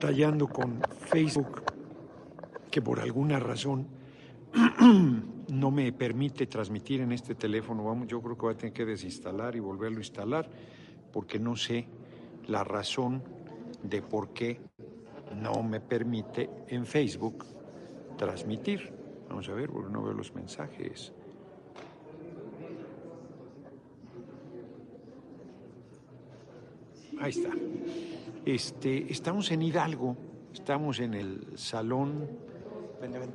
batallando con Facebook, que por alguna razón no me permite transmitir en este teléfono. Vamos, yo creo que voy a tener que desinstalar y volverlo a instalar, porque no sé la razón de por qué no me permite en Facebook transmitir. Vamos a ver, porque no veo los mensajes. Ahí está. Este, estamos en Hidalgo, estamos en el Salón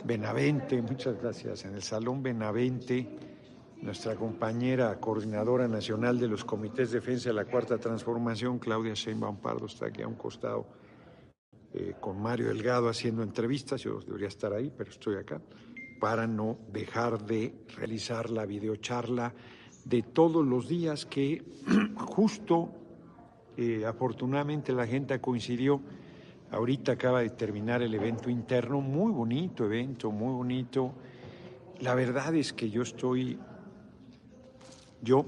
Benavente. muchas gracias, en el Salón Benavente. Nuestra compañera coordinadora nacional de los comités de defensa de la Cuarta Transformación, Claudia Sheinbaum Pardo, está aquí a un costado eh, con Mario Delgado haciendo entrevistas. Yo debería estar ahí, pero estoy acá para no dejar de realizar la videocharla de todos los días que justo eh, afortunadamente la gente coincidió. Ahorita acaba de terminar el evento interno, muy bonito evento, muy bonito. La verdad es que yo estoy, yo,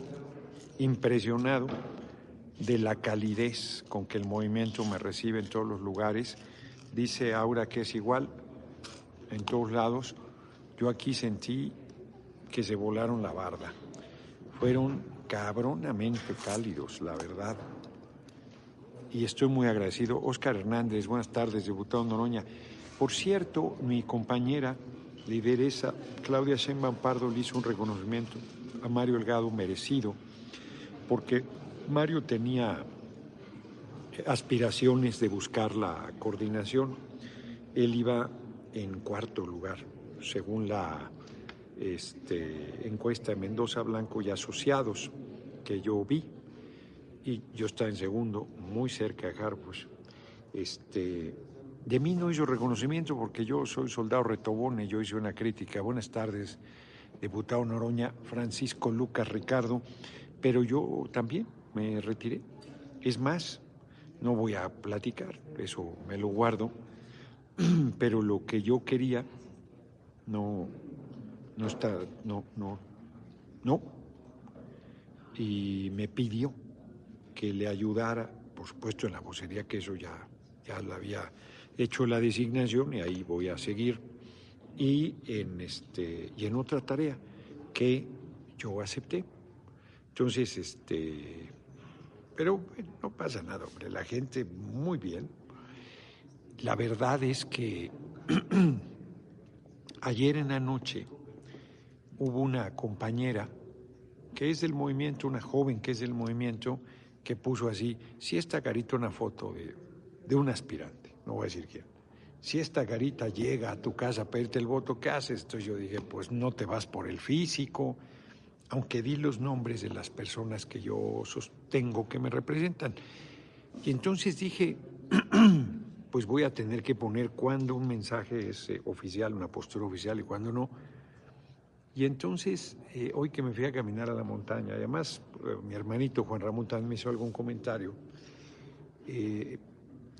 impresionado de la calidez con que el movimiento me recibe en todos los lugares. Dice Aura que es igual en todos lados. Yo aquí sentí que se volaron la barda. Fueron cabronamente cálidos, la verdad y estoy muy agradecido. Oscar Hernández, buenas tardes, diputado Noroña. Por cierto, mi compañera lideresa Claudia Sheinbaum Pardo le hizo un reconocimiento a Mario Elgado merecido, porque Mario tenía aspiraciones de buscar la coordinación. Él iba en cuarto lugar, según la este, encuesta de Mendoza Blanco y Asociados que yo vi y yo estaba en segundo, muy cerca de Harpush. Este, de mí no hizo reconocimiento porque yo soy soldado retobone, yo hice una crítica. Buenas tardes, diputado Noroña, Francisco Lucas Ricardo, pero yo también me retiré. Es más, no voy a platicar, eso me lo guardo, pero lo que yo quería no, no está, no, no, no. Y me pidió que le ayudara, por supuesto en la vocería, que eso ya, ya la había hecho la designación y ahí voy a seguir, y en, este, y en otra tarea que yo acepté. Entonces, este, pero no pasa nada, hombre, la gente muy bien. La verdad es que ayer en la noche hubo una compañera que es del movimiento, una joven que es del movimiento, que puso así, si esta carita una foto de, de un aspirante, no voy a decir quién, si esta carita llega a tu casa a pedirte el voto, ¿qué haces? Entonces yo dije, pues no te vas por el físico, aunque di los nombres de las personas que yo sostengo que me representan. Y entonces dije, pues voy a tener que poner cuándo un mensaje es eh, oficial, una postura oficial y cuándo no y entonces, eh, hoy que me fui a caminar a la montaña, además eh, mi hermanito Juan Ramón también me hizo algún comentario, eh,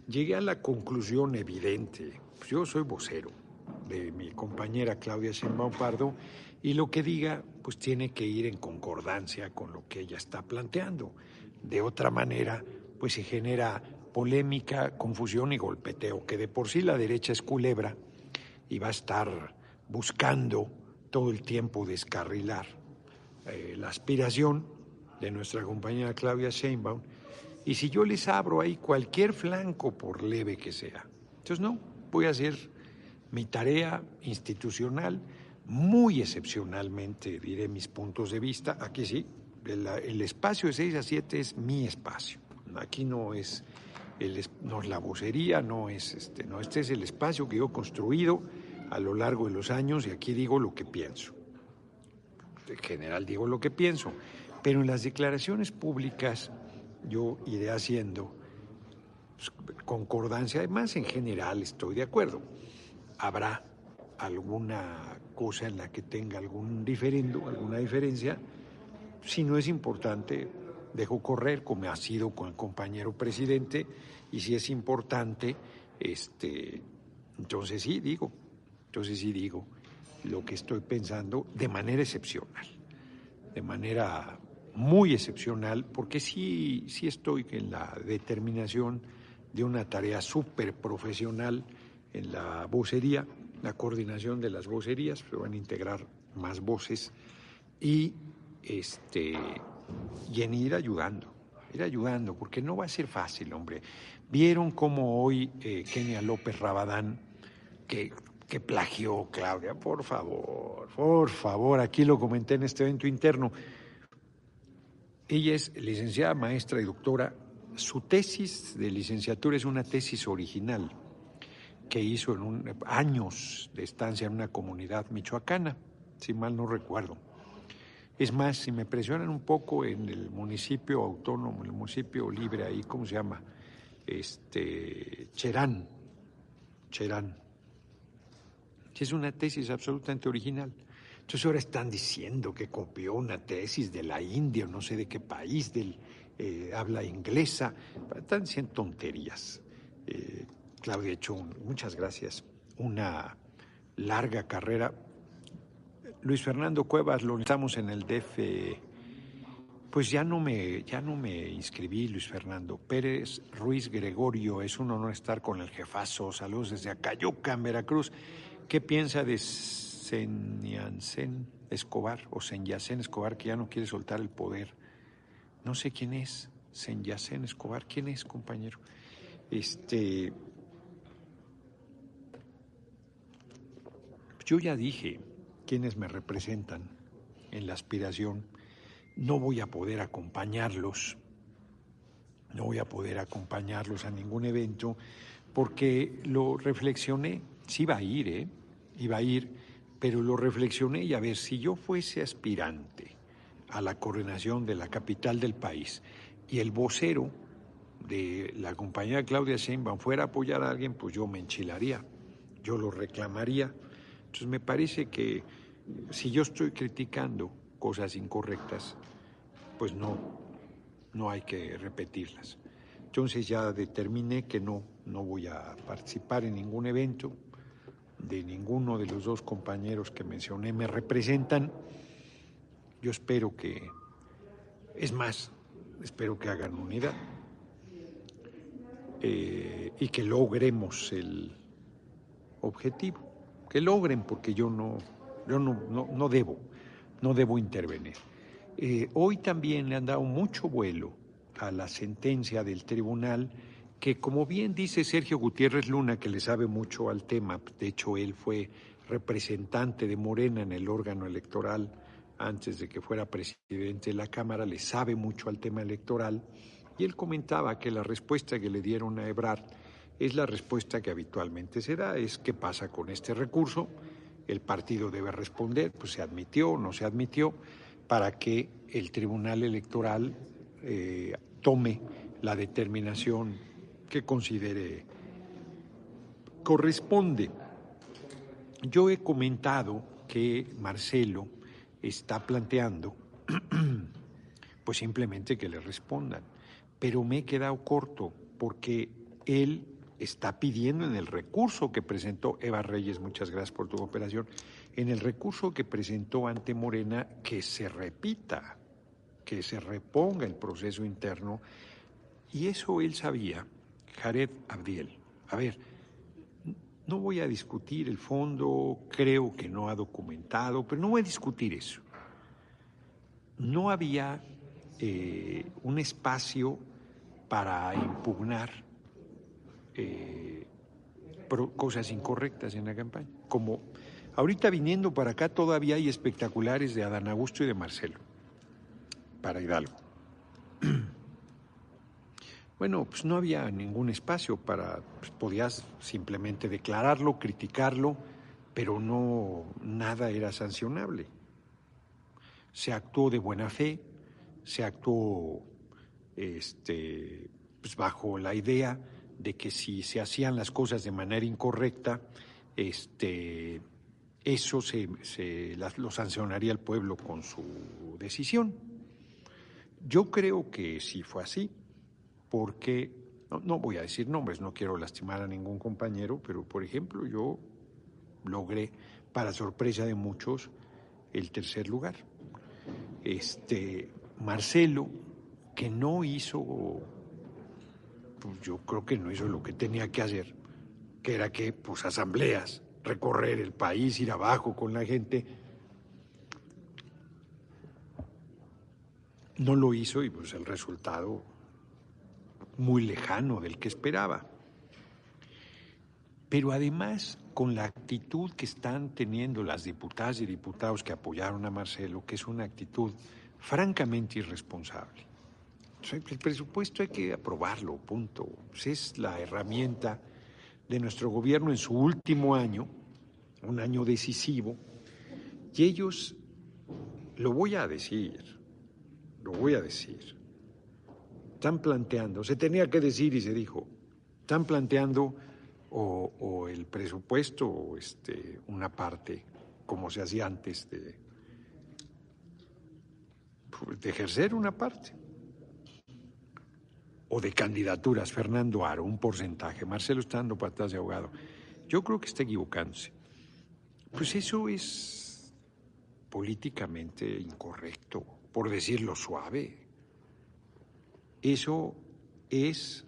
llegué a la conclusión evidente, pues yo soy vocero de mi compañera Claudia Sheinbaum Pardo, y lo que diga, pues tiene que ir en concordancia con lo que ella está planteando. De otra manera, pues se genera polémica, confusión y golpeteo, que de por sí la derecha es culebra y va a estar buscando todo el tiempo descarrilar eh, la aspiración de nuestra compañera Claudia Sheinbaum. Y si yo les abro ahí cualquier flanco, por leve que sea, entonces no, voy a hacer mi tarea institucional, muy excepcionalmente diré mis puntos de vista. Aquí sí, el, espacio de 6 a 7 es mi espacio. Aquí no es, el, no es la vocería, no es este, no, este es el espacio que yo he construido a lo largo de los años y aquí digo lo que pienso. En general digo lo que pienso, pero en las declaraciones públicas yo iré haciendo pues, concordancia, además en general estoy de acuerdo. Habrá alguna cosa en la que tenga algún diferendo, alguna diferencia, si no es importante, dejo correr como ha sido con el compañero presidente y si es importante, este, entonces sí, digo, entonces sí digo lo que estoy pensando de manera excepcional, de manera muy excepcional, porque sí, sí estoy en la determinación de una tarea súper profesional en la vocería, la coordinación de las vocerías, se van a integrar más voces y, este, y en ir ayudando, ir ayudando, porque no va a ser fácil, hombre. Vieron cómo hoy eh, Kenia López Rabadán, que, que plagió Claudia, por favor, por favor, aquí lo comenté en este evento interno. Ella es licenciada, maestra y doctora. Su tesis de licenciatura es una tesis original que hizo en un, años de estancia en una comunidad michoacana, si mal no recuerdo. Es más, si me presionan un poco en el municipio autónomo, el municipio libre ahí, ¿cómo se llama? Este, Cherán, Cherán. Es una tesis absolutamente original. Entonces ahora están diciendo que copió una tesis de la India o no sé de qué país, eh, habla inglesa. Están diciendo tonterías. Eh, Claudia hecho, muchas gracias, una larga carrera. Luis Fernando Cuevas, lo estamos en el DF. Pues ya no me, ya no me inscribí, Luis Fernando. Pérez Ruiz Gregorio, es un honor estar con el jefazo. Saludos desde Acayuca, en Veracruz. ¿Qué piensa de Senyancén Escobar o Senyacén Escobar, que ya no quiere soltar el poder? No sé quién es. Senyacén Escobar, ¿quién es, compañero? Este, Yo ya dije quiénes me representan en la aspiración. No voy a poder acompañarlos, no voy a poder acompañarlos a ningún evento porque lo reflexioné. Sí iba a ir, ¿eh? Iba a ir, pero lo reflexioné y a ver, si yo fuese aspirante a la coordinación de la capital del país y el vocero de la compañía Claudia Sheinbaum fuera a apoyar a alguien, pues yo me enchilaría, yo lo reclamaría entonces me parece que si yo estoy criticando cosas incorrectas, pues no, no hay que repetirlas. Entonces ya determiné que no, no voy a participar en ningún evento de ninguno de los dos compañeros que mencioné me representan. Yo espero que, es más, espero que hagan unidad eh, y que logremos el objetivo que logren, porque yo no, yo no, no, debo, no debo intervenir. Eh, hoy también le han dado mucho vuelo a la sentencia del tribunal que, como bien dice Sergio Gutiérrez Luna, que le sabe mucho al tema, de hecho él fue representante de Morena en el órgano electoral antes de que fuera presidente de la Cámara, le sabe mucho al tema electoral, y él comentaba que la respuesta que le dieron a Ebrard es la respuesta que habitualmente se da, es qué pasa con este recurso, el partido debe responder, pues se admitió o no se admitió, para que el Tribunal Electoral eh, tome la determinación que considere corresponde. Yo he comentado que Marcelo está planteando, pues simplemente que le respondan, pero me he quedado corto porque él está pidiendo en el recurso que presentó Eva Reyes, muchas gracias por tu cooperación, en el recurso que presentó ante Morena que se repita, que se reponga el proceso interno. Y eso él sabía, Jared Abdiel. A ver, no voy a discutir el fondo, creo que no ha documentado, pero no voy a discutir eso. No había eh, un espacio para impugnar eh, cosas incorrectas en la campaña. Como ahorita viniendo para acá todavía hay espectaculares de Adán Augusto y de Marcelo, para Hidalgo. Bueno, pues no había ningún espacio para, pues podías simplemente declararlo, criticarlo, pero no, nada era sancionable. Se actuó de buena fe, se actuó este, pues bajo la idea de que si se hacían las cosas de manera incorrecta, este, eso se, lo sancionaría el pueblo con su decisión. Yo creo que sí fue así, porque, no, no, voy a decir nombres, no quiero lastimar a ningún compañero, pero por ejemplo yo logré, para sorpresa de muchos, el tercer lugar. Este, Marcelo, que no hizo pues yo creo que no hizo lo que tenía que hacer, que era que, pues, asambleas, recorrer el país, ir abajo con la gente. No lo hizo y pues el resultado muy lejano del que esperaba. Pero además, con la actitud que están teniendo las diputadas y diputados que apoyaron a Marcelo, que es una actitud francamente irresponsable. El presupuesto hay que aprobarlo, punto. Pues, es la herramienta de nuestro gobierno en su último año, un año decisivo, y ellos, lo voy a decir, lo voy a decir, están planteando, se tenía que decir y se dijo, están planteando o, el presupuesto o este, una parte, como se hacía antes, de, ejercer una parte. O de candidaturas, Fernando Aro, un porcentaje, Marcelo está dando patas de ahogado. Yo creo que está equivocándose. Pues eso es políticamente incorrecto, por decirlo suave. Eso es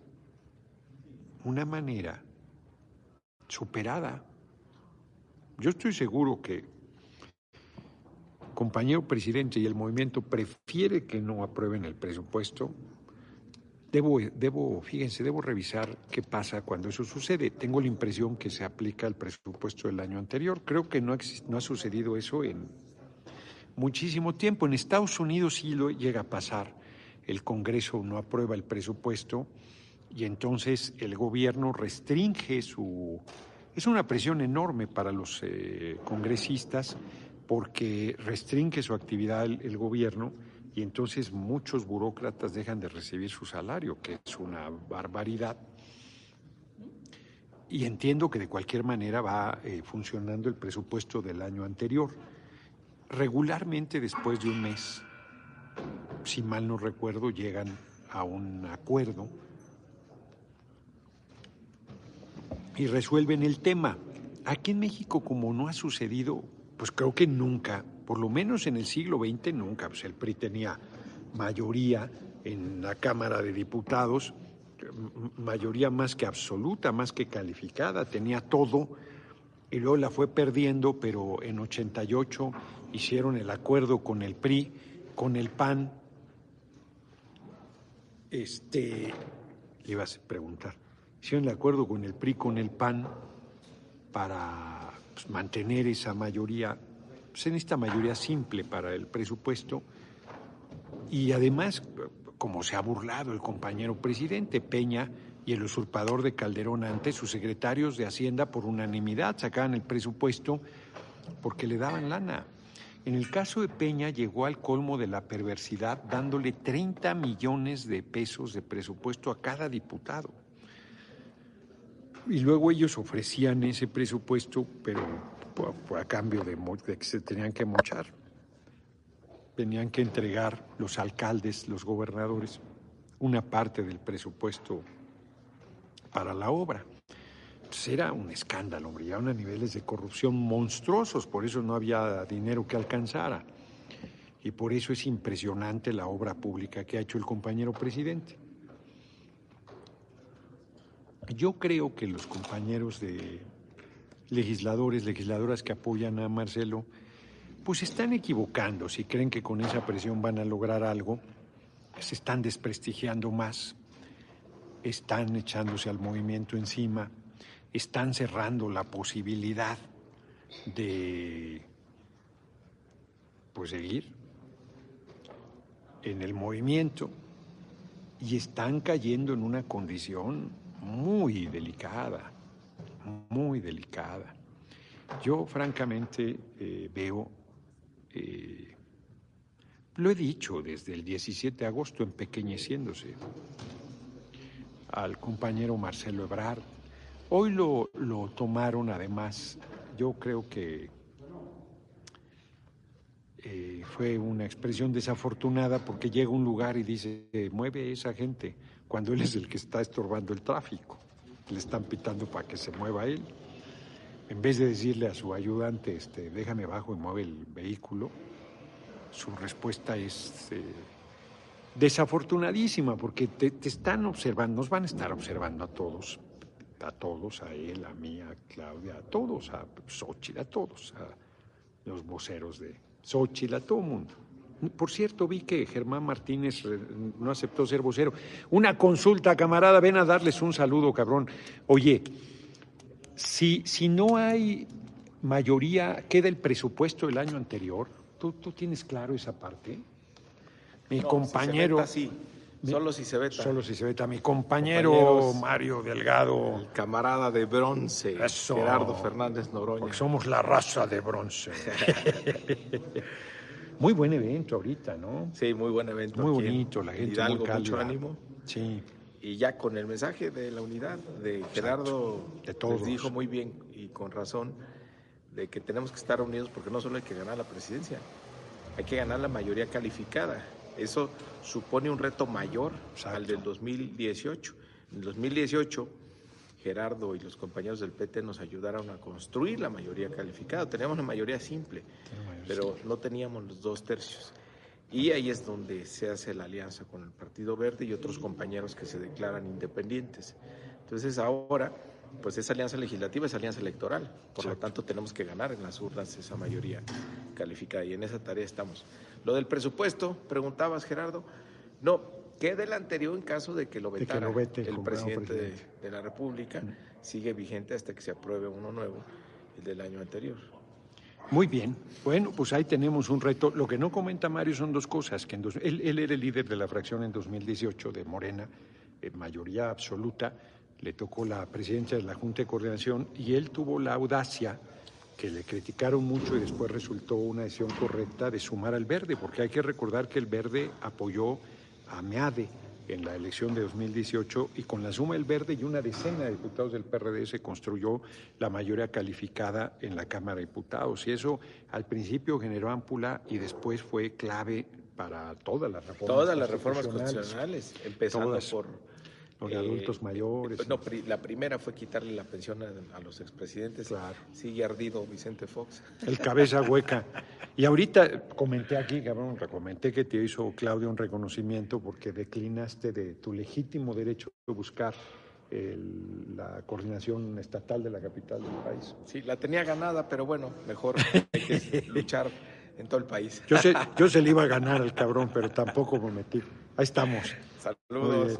una manera superada. Yo estoy seguro que compañero presidente y el movimiento prefiere que no aprueben el presupuesto. Debo, debo, fíjense, debo revisar qué pasa cuando eso sucede. Tengo la impresión que se aplica el presupuesto del año anterior. Creo que no, no ha sucedido eso en muchísimo tiempo. En Estados Unidos sí lo llega a pasar. El Congreso no aprueba el presupuesto y entonces el gobierno restringe su... Es una presión enorme para los eh, congresistas porque restringe su actividad el, gobierno y entonces muchos burócratas dejan de recibir su salario, que es una barbaridad. Y entiendo que de cualquier manera va eh, funcionando el presupuesto del año anterior. Regularmente después de un mes, si mal no recuerdo, llegan a un acuerdo y resuelven el tema. Aquí en México, como no ha sucedido, pues creo que nunca, por lo menos en el siglo XX nunca, pues el PRI tenía mayoría en la Cámara de Diputados, mayoría más que absoluta, más que calificada, tenía todo, y luego la fue perdiendo, pero en 88 hicieron el acuerdo con el PRI, con el PAN. Este, le ibas a preguntar hicieron el acuerdo con el PRI, con el PAN, para pues, mantener esa mayoría, pues, en esta mayoría simple para el presupuesto. Y además, como se ha burlado el compañero presidente Peña y el usurpador de Calderón antes, sus secretarios de Hacienda por unanimidad sacaban el presupuesto porque le daban lana. En el caso de Peña llegó al colmo de la perversidad dándole 30 millones de pesos de presupuesto a cada diputado. Y luego ellos ofrecían ese presupuesto, pero a cambio de, que se tenían que mochar. Tenían que entregar los alcaldes, los gobernadores, una parte del presupuesto para la obra. Era un escándalo, llegaron a niveles de corrupción monstruosos, por eso no había dinero que alcanzara. Y por eso es impresionante la obra pública que ha hecho el compañero presidente. Yo creo que los compañeros de legisladores, legisladoras que apoyan a Marcelo, pues están equivocando si creen que con esa presión van a lograr algo, se están desprestigiando más, están echándose al movimiento encima, están cerrando la posibilidad de pues seguir en el movimiento y están cayendo en una condición muy delicada, muy delicada. Yo francamente eh, veo, eh, lo he dicho desde el 17 de agosto, empequeñeciéndose al compañero Marcelo Ebrard. Hoy lo, lo tomaron además, yo creo que eh, fue una expresión desafortunada porque llega un lugar y dice, mueve esa gente cuando él es el que está estorbando el tráfico. Le están pitando para que se mueva él. En vez de decirle a su ayudante, este, déjame bajo y mueve el vehículo, su respuesta es, eh, desafortunadísima, porque te, están observando, nos van a estar observando a todos, a todos, a él, a mí, a Claudia, a todos, a Xochitl, a todos, a los voceros de Xochitl, a todo el mundo. Por cierto, vi que Germán Martínez no aceptó ser vocero. Una consulta, camarada, ven a darles un saludo, cabrón. Oye, si, si no hay mayoría, queda el presupuesto del año anterior. ¿Tú, tú tienes claro esa parte? Mi compañero. Solo si se veta. Solo si se veta. Mi compañero Mario Delgado. El camarada de bronce. Gerardo Fernández Noroña. Porque somos la raza de bronce. muy buen evento ahorita, ¿no? Sí, muy buen evento. Muy bonito, la gente Hidalgo, muy mucho ánimo. Sí. Y ya con el mensaje de la unidad de Gerardo, de todos. dijo muy bien y con razón de que tenemos que estar unidos porque no solo hay que ganar la presidencia, hay que ganar la mayoría calificada. Eso supone un reto mayor al del 2018. En el 2018, Gerardo y los compañeros del PT nos ayudaron a construir la mayoría calificada. Teníamos la mayoría simple, pero no teníamos los dos tercios. Y ahí es donde se hace la alianza con el Partido Verde y otros compañeros que se declaran independientes. Entonces ahora, pues esa alianza legislativa es alianza electoral. Por lo tanto, tenemos que ganar en las urnas esa mayoría calificada y en esa tarea estamos. Lo del presupuesto, preguntabas Gerardo, no, queda el anterior en caso de que lo vetara el presidente, De, la República, mm. sigue vigente hasta que se apruebe uno nuevo, el del año anterior. Muy bien. Bueno, pues ahí tenemos un reto. Lo que no comenta Mario son dos cosas. Que él, era el líder de la fracción en 2018 de Morena, en mayoría absoluta. Le tocó la presidencia de la Junta de Coordinación y él tuvo la audacia que le criticaron mucho y después resultó una decisión correcta de sumar al verde, porque hay que recordar que el verde apoyó a Meade en la elección de 2018 y con la suma del verde y una decena de diputados del PRD se construyó la mayoría calificada en la Cámara de Diputados. Y eso al principio generó ámpula y después fue clave para todas las reformas. Todas las reformas constitucionales, empezando por los de adultos eh, mayores. No, la primera fue quitarle la pensión a, los expresidentes. Claro. Sigue ardido Vicente Fox. El cabeza hueca. Y ahorita comenté aquí, cabrón, comenté que te hizo Claudia un reconocimiento porque declinaste de tu legítimo derecho de buscar la coordinación estatal de la capital del país. Sí, la tenía ganada, pero bueno, mejor hay que luchar en todo el país. Yo, sé, yo se le iba a ganar al cabrón, pero tampoco me metí. Ahí estamos. Saludos.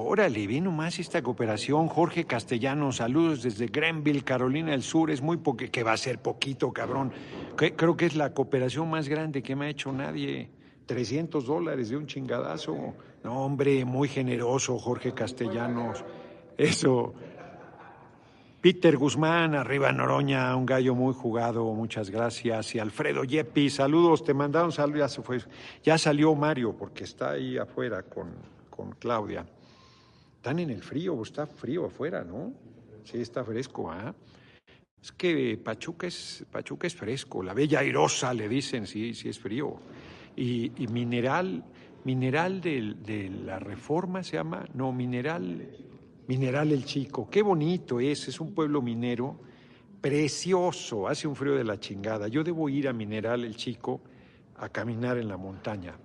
Órale, vino más esta cooperación. Jorge Castellano, saludos desde Grenville, Carolina del Sur. Es muy poquito, que va a ser poquito, cabrón. creo que es la cooperación más grande que me ha hecho nadie. 300 dólares de un chingadazo. No, hombre, muy generoso, Jorge Castellanos. Eso. Peter Guzmán, arriba Noroña, un gallo muy jugado, muchas gracias. Y Alfredo Yeppi, saludos, te mandaron saludos, ya. Ya salió Mario, porque está ahí afuera con, con Claudia. Están en el frío, está frío afuera, ¿no? Sí, está fresco, ¿ah? Es que Pachuca es, Pachuca es fresco, la bella airosa le dicen, sí, sí es frío. Y, mineral, mineral de, de, la reforma se llama, no, mineral, mineral el chico, qué bonito es, es un pueblo minero precioso, hace un frío de la chingada. Yo debo ir a Mineral el Chico a caminar en la montaña,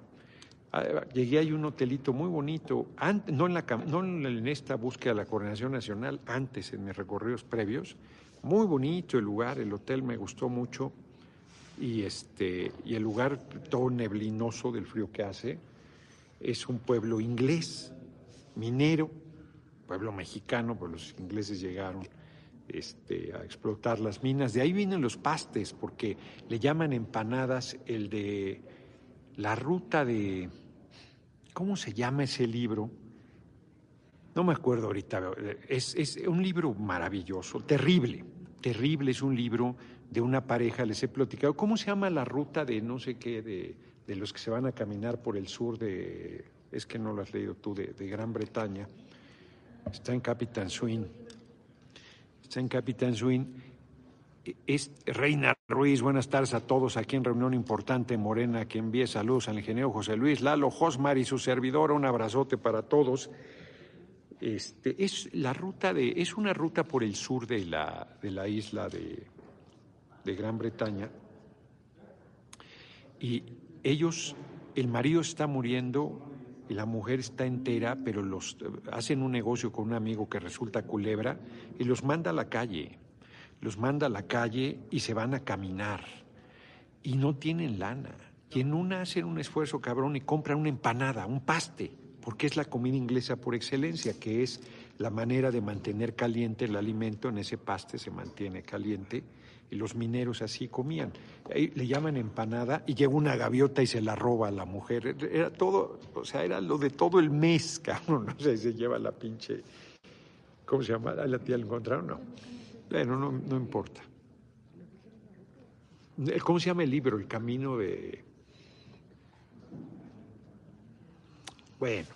llegué a un hotelito muy bonito, no, en la, no en esta búsqueda de la coordinación nacional, antes en mis recorridos previos. Muy bonito el lugar, el hotel me gustó mucho y, este, y el lugar todo neblinoso del frío que hace. Es un pueblo inglés, minero, pueblo mexicano, pues los ingleses llegaron este, a explotar las minas. De ahí vienen los pastes, porque le llaman empanadas el de la ruta de ¿Cómo se llama ese libro? No me acuerdo ahorita. Es, un libro maravilloso, terrible, terrible. Es un libro de una pareja, les he platicado. ¿Cómo se llama la ruta de no sé qué, de, los que se van a caminar por el sur de, es que no lo has leído tú, de, de Gran Bretaña? Está en Capitán Swing. Está en Capitán Swing es Reina Ruiz, buenas tardes a todos aquí en reunión importante Morena, que envíe saludos al ingeniero José Luis Lalo Josmar y su servidor, un abrazote para todos. Este, es la ruta de, es una ruta por el sur de la, de la isla de, de Gran Bretaña. Y ellos, el marido está muriendo y la mujer está entera, pero los hacen un negocio con un amigo que resulta culebra y los manda a la calle. Los manda a la calle y se van a caminar y no tienen lana. Y en una hacen un esfuerzo cabrón y compran una empanada, un paste, porque es la comida inglesa por excelencia, que es la manera de mantener caliente el alimento, en ese paste se mantiene caliente y los mineros así comían. Le llaman empanada y llega una gaviota y se la roba a la mujer. Era todo, o sea, era lo de todo el mes, cabrón. No sé, se lleva la pinche. ¿Cómo se llama? ¿La tía la encontraron? No. Bueno, no, no importa. ¿Cómo se llama el libro? El camino de. Bueno,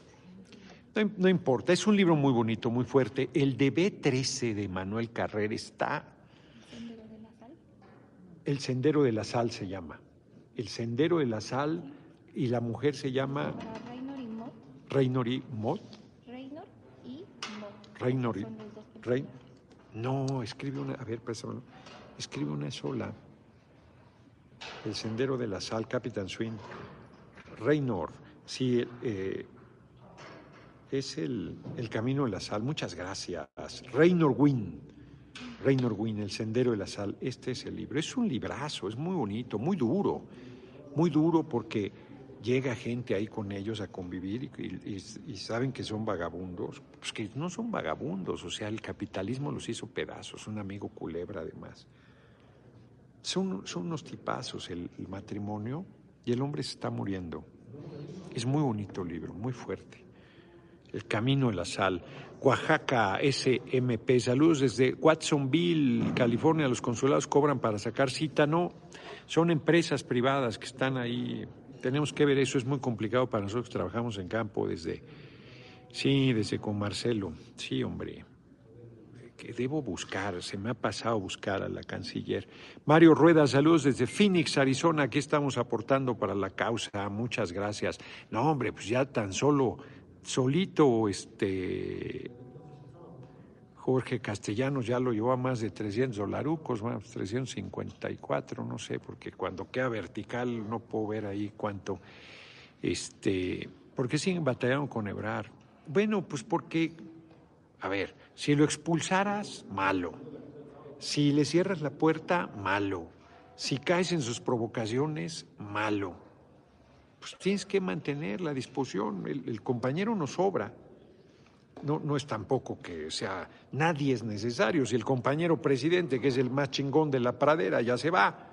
no, no, importa, es un libro muy bonito, muy fuerte. El de B13 de Manuel Carrera está el Sendero de la Sal se llama. El Sendero de la Sal y la mujer se llama... Reynor y Mott. Reynor y Mott. Reynor y Rey... No, escribe una... A ver. Escribe una sola. El Sendero de la Sal, Capitán Swing. Reynor. Sí, eh, es el, el, Camino de la Sal. Muchas gracias. Reynor Wynn. Reynor Wynne, El Sendero de la Sal. Este es el libro. Es un librazo, es muy bonito, muy duro. Muy duro porque llega gente ahí con ellos a convivir y, saben que son vagabundos. Pues que no son vagabundos, o sea, el capitalismo los hizo pedazos. Un amigo culebra, además. Son, son unos tipazos el, matrimonio y el hombre se está muriendo. Es muy bonito el libro, muy fuerte. El Camino de la Sal. Oaxaca SMP. Saludos desde Watsonville, California. Los consulados cobran para sacar cita. No, son empresas privadas que están ahí. Tenemos que ver eso. Es muy complicado para nosotros que trabajamos en campo desde. Sí, desde con Marcelo. Sí, hombre. Que debo buscar, se me ha pasado buscar a la canciller. Mario Rueda, saludos desde Phoenix, Arizona. Aquí estamos aportando para la causa. Muchas gracias. No, hombre, pues ya tan solo solito este Jorge Castellanos ya lo llevó a más de 300 dolarucos, más 354, no sé, porque cuando queda vertical no puedo ver ahí cuánto. Este, ¿Por qué siguen batallando con Ebrar? Bueno, pues porque, a ver, si lo expulsaras, malo. Si le cierras la puerta, malo. Si caes en sus provocaciones, malo pues tienes que mantener la disposición. El, compañero no sobra. No, no es tampoco que sea, nadie es necesario. Si el compañero presidente, que es el más chingón de la pradera, ya se va,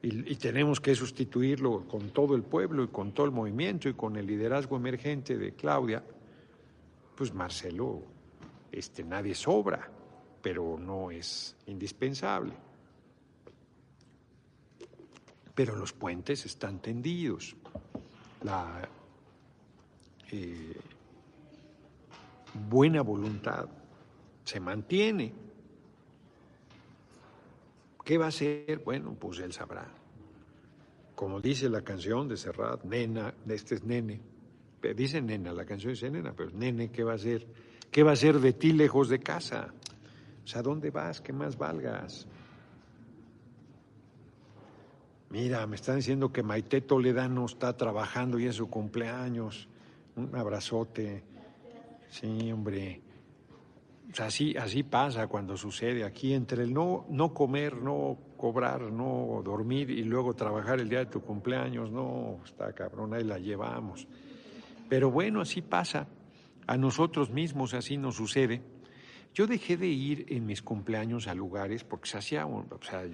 y, tenemos que sustituirlo con todo el pueblo y con todo el movimiento y con el liderazgo emergente de Claudia, pues Marcelo, este, nadie sobra, pero no es indispensable pero los puentes están tendidos. La eh, buena voluntad se mantiene. ¿Qué va a hacer? Bueno, pues él sabrá. Como dice la canción de Serrat, nena, este es nene. Dice nena, la canción dice nena, pero nene, ¿qué va a hacer? ¿Qué va a hacer de ti lejos de casa? O sea, ¿dónde vas? ¿Qué más valgas? Mira, me están diciendo que Maite Toledano está trabajando y es su cumpleaños. Un abrazote. Sí, hombre. así, así pasa cuando sucede aquí, entre el no, no comer, no cobrar, no dormir y luego trabajar el día de tu cumpleaños, no, está cabrón, ahí la llevamos. Pero bueno, así pasa. A nosotros mismos así nos sucede. Yo dejé de ir en mis cumpleaños a lugares porque se hacía, o sea,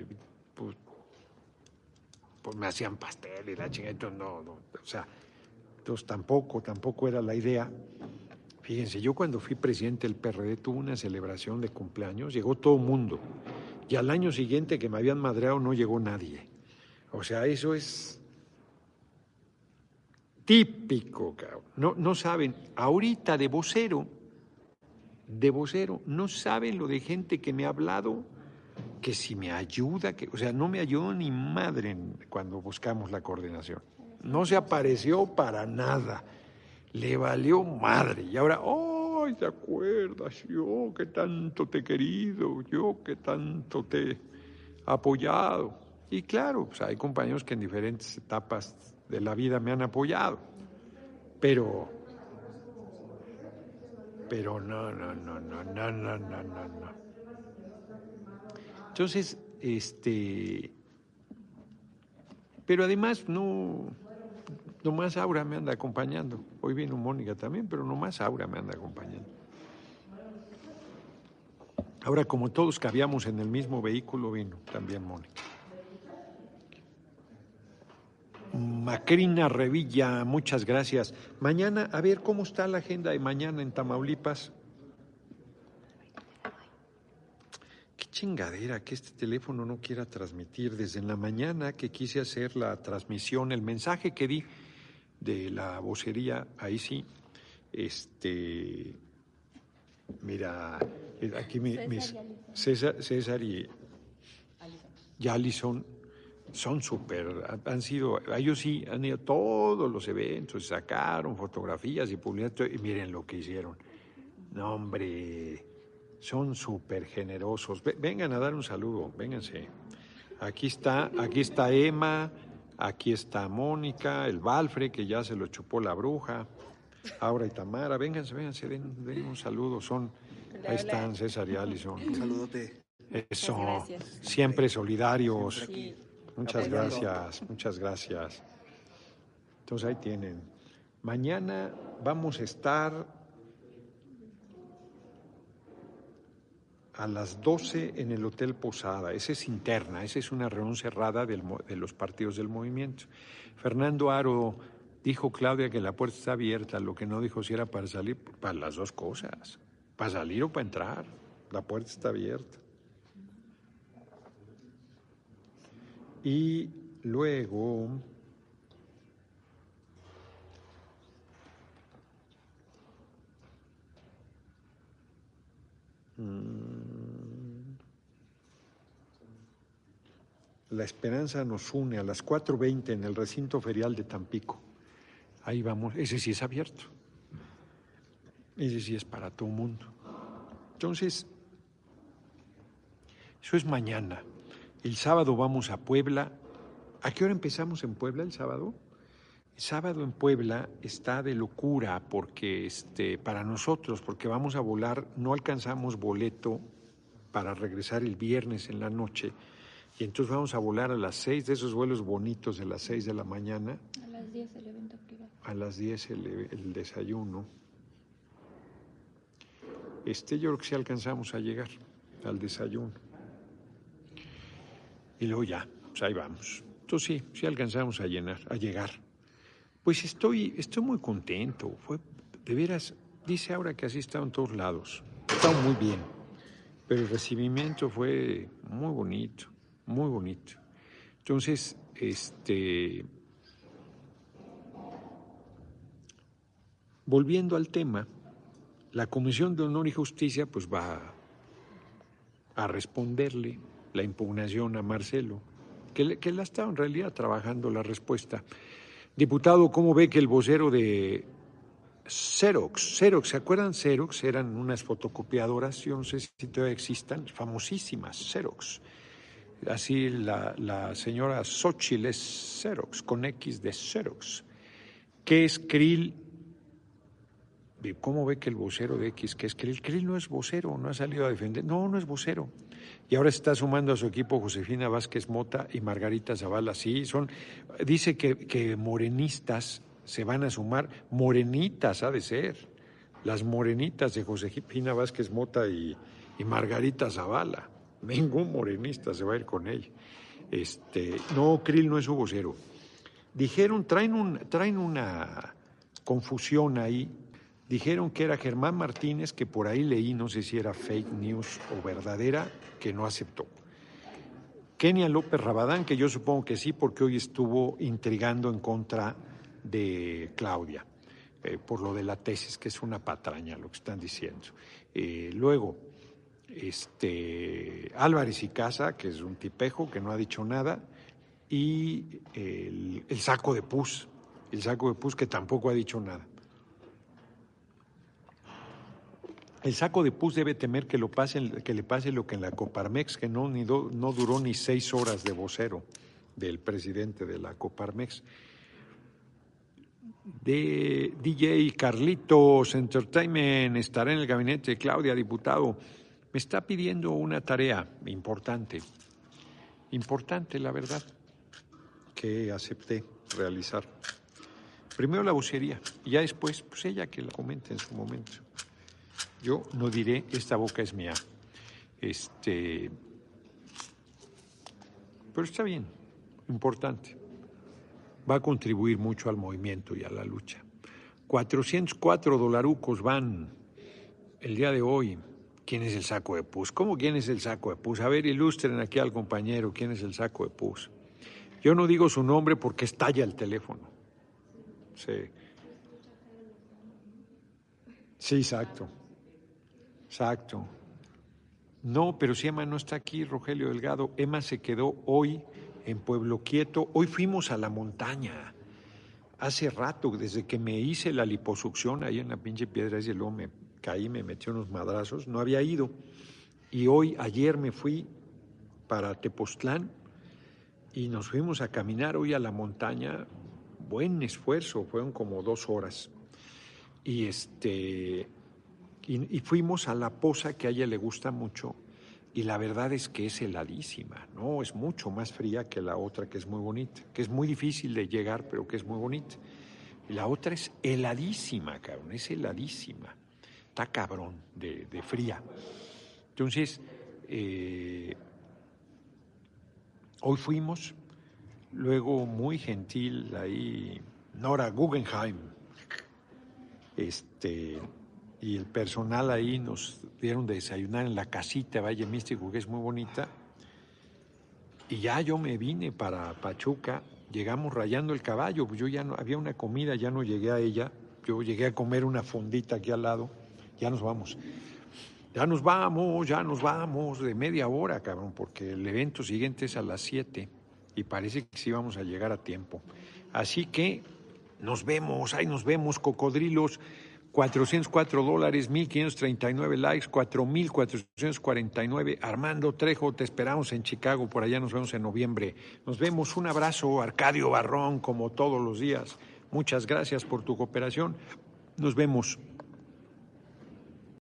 pues, pues me hacían pastel y la chingada, no, no, o sea, entonces tampoco, tampoco era la idea. Fíjense, yo cuando fui presidente del PRD tuve una celebración de cumpleaños, llegó todo el mundo, y al año siguiente que me habían madreado no llegó nadie. O sea, eso es típico, cabrón. No, no saben, ahorita de vocero, de vocero, no saben lo de gente que me ha hablado que si me ayuda, que, o sea, no me ayudó ni madre cuando buscamos la coordinación. No se apareció para nada. Le valió madre. Y ahora, ¡ay, te acuerdas! Yo que tanto te he querido, yo que tanto te he apoyado. Y claro, pues hay compañeros que en diferentes etapas de la vida me han apoyado, pero, pero no, no, no, no, no, no, no, no, no. Entonces, este, pero además no, nomás Aura me anda acompañando. Hoy vino Mónica también, pero nomás Aura me anda acompañando. Ahora, como todos cabíamos en el mismo vehículo, vino también Mónica. Macrina Revilla, muchas gracias. Mañana, a ver cómo está la agenda de mañana en Tamaulipas. Qué chingadera que este teléfono no quiera transmitir desde la mañana que quise hacer la transmisión, el mensaje que di de la vocería, ahí sí, este, mira, aquí mis César, y, Alison son súper, han sido, ellos sí han ido a todos los eventos, sacaron fotografías y publicaron, y miren lo que hicieron. No, hombre, son súper generosos. Vengan a dar un saludo, vénganse. Aquí está, aquí está Emma, aquí está Mónica, el Balfre, que ya se lo chupó la bruja. Aura y Tamara, vénganse, vénganse, den, un saludo. Son, ahí están César y Alison. Un saludote. Eso, siempre solidarios. Muchas gracias, muchas gracias. Entonces ahí tienen. Mañana vamos a estar a las 12 en el Hotel Posada. Esa es interna, esa es una reunión cerrada de los partidos del movimiento. Fernando Aro dijo, Claudia, que la puerta está abierta. Lo que no dijo si era para salir, para las dos cosas, para salir o para entrar. La puerta está abierta. Y luego... Mm, la esperanza nos une a las 4.20 en el recinto ferial de Tampico. Ahí vamos, ese sí es abierto. Ese sí es para todo el mundo. Entonces, eso es mañana. El sábado vamos a Puebla. ¿A qué hora empezamos en Puebla el sábado? El sábado en Puebla está de locura porque este, para nosotros, porque vamos a volar, no alcanzamos boleto para regresar el viernes en la noche. Y entonces vamos a volar a las seis de esos vuelos bonitos de las seis de la mañana. A las diez el evento privado. A las diez el, el desayuno. Este yo creo que sí alcanzamos a llegar al desayuno. Y luego ya, pues ahí vamos. Entonces sí, sí alcanzamos a llenar, a llegar. Pues estoy, estoy muy contento. Fue, de veras, dice ahora que así estado en todos lados. Está muy bien. Pero el recibimiento fue muy bonito, muy bonito. Entonces, este. Volviendo al tema, la Comisión de Honor y Justicia pues va a responderle la impugnación a Marcelo, que, que la estado en realidad trabajando la respuesta. Diputado, ¿cómo ve que el vocero de Xerox, Xerox, ¿se acuerdan Xerox? Eran unas fotocopiadoras, yo no sé si todavía existan, famosísimas, Xerox. Así la, señora Xochitl es Xerox, con X de Xerox. ¿Qué es Krill? ¿Cómo ve que el vocero de X, que es Krill? Krill no es vocero, no ha salido a defender. No, no es vocero. Y ahora se está sumando a su equipo Josefina Vázquez Mota y Margarita Zavala. Sí, son, dice que, morenistas se van a sumar, morenitas ha de ser, las morenitas de Josefina Vázquez Mota y, Margarita Zavala. Ningún morenista se va a ir con ella. Este, no, Krill no es su vocero. Dijeron, traen, un, traen una confusión ahí Dijeron que era Germán Martínez, que por ahí leí, no sé si era fake news o verdadera, que no aceptó. Kenia López Rabadán, que yo supongo que sí, porque hoy estuvo intrigando en contra de Claudia, eh, por lo de la tesis, que es una patraña lo que están diciendo. Eh, luego, este, Álvarez y Casa, que es un tipejo que no ha dicho nada, y el, saco de pus, el saco de pus que tampoco ha dicho nada. El saco de pus debe temer que, lo pase, que le pase lo que en la Coparmex, que no, no duró ni seis horas de vocero del presidente de la Coparmex. De DJ Carlitos Entertainment estará en el gabinete de Claudia, diputado. Me está pidiendo una tarea importante, importante la verdad, que acepté realizar. Primero la vocería y ya después, pues ella que la comente en su momento. Yo no diré, esta boca es mía. Este, pero está bien, importante. Va a contribuir mucho al movimiento y a la lucha. 404 dolarucos van el día de hoy. ¿Quién es el saco de pus? ¿Cómo quién es el saco de pus? A ver, ilustren aquí al compañero quién es el saco de pus. Yo no digo su nombre porque estalla el teléfono. Sí. Sí, exacto. Exacto. No, pero si Emma no está aquí, Rogelio Delgado, Emma se quedó hoy en Pueblo Quieto. Hoy fuimos a la montaña. Hace rato, desde que me hice la liposucción ahí en la pinche piedra, y luego caí, me metí unos madrazos, no había ido. Y hoy, ayer me fui para Tepoztlán y nos fuimos a caminar hoy a la montaña. Buen esfuerzo, fueron como dos horas. Y este y, fuimos a la poza que a ella le gusta mucho y la verdad es que es heladísima, ¿no? Es mucho más fría que la otra que es muy bonita, que es muy difícil de llegar, pero que es muy bonita. La otra es heladísima, cabrón, es heladísima. Está cabrón de, fría. Entonces, eh, hoy fuimos, luego muy gentil ahí, Nora Guggenheim, este y el personal ahí nos dieron de desayunar en la casita Valle Místico, que es muy bonita. Y ya yo me vine para Pachuca, llegamos rayando el caballo, pues yo ya no, había una comida, ya no llegué a ella, yo llegué a comer una fondita aquí al lado, ya nos vamos. Ya nos vamos, ya nos vamos, de media hora, cabrón, porque el evento siguiente es a las 7 y parece que sí vamos a llegar a tiempo. Así que nos vemos, ahí nos vemos, cocodrilos. 404 dólares, 1.539 likes, 4.449. Armando Trejo, te esperamos en Chicago, por allá nos vemos en noviembre. Nos vemos, un abrazo, Arcadio Barrón, como todos los días. Muchas gracias por tu cooperación. Nos vemos.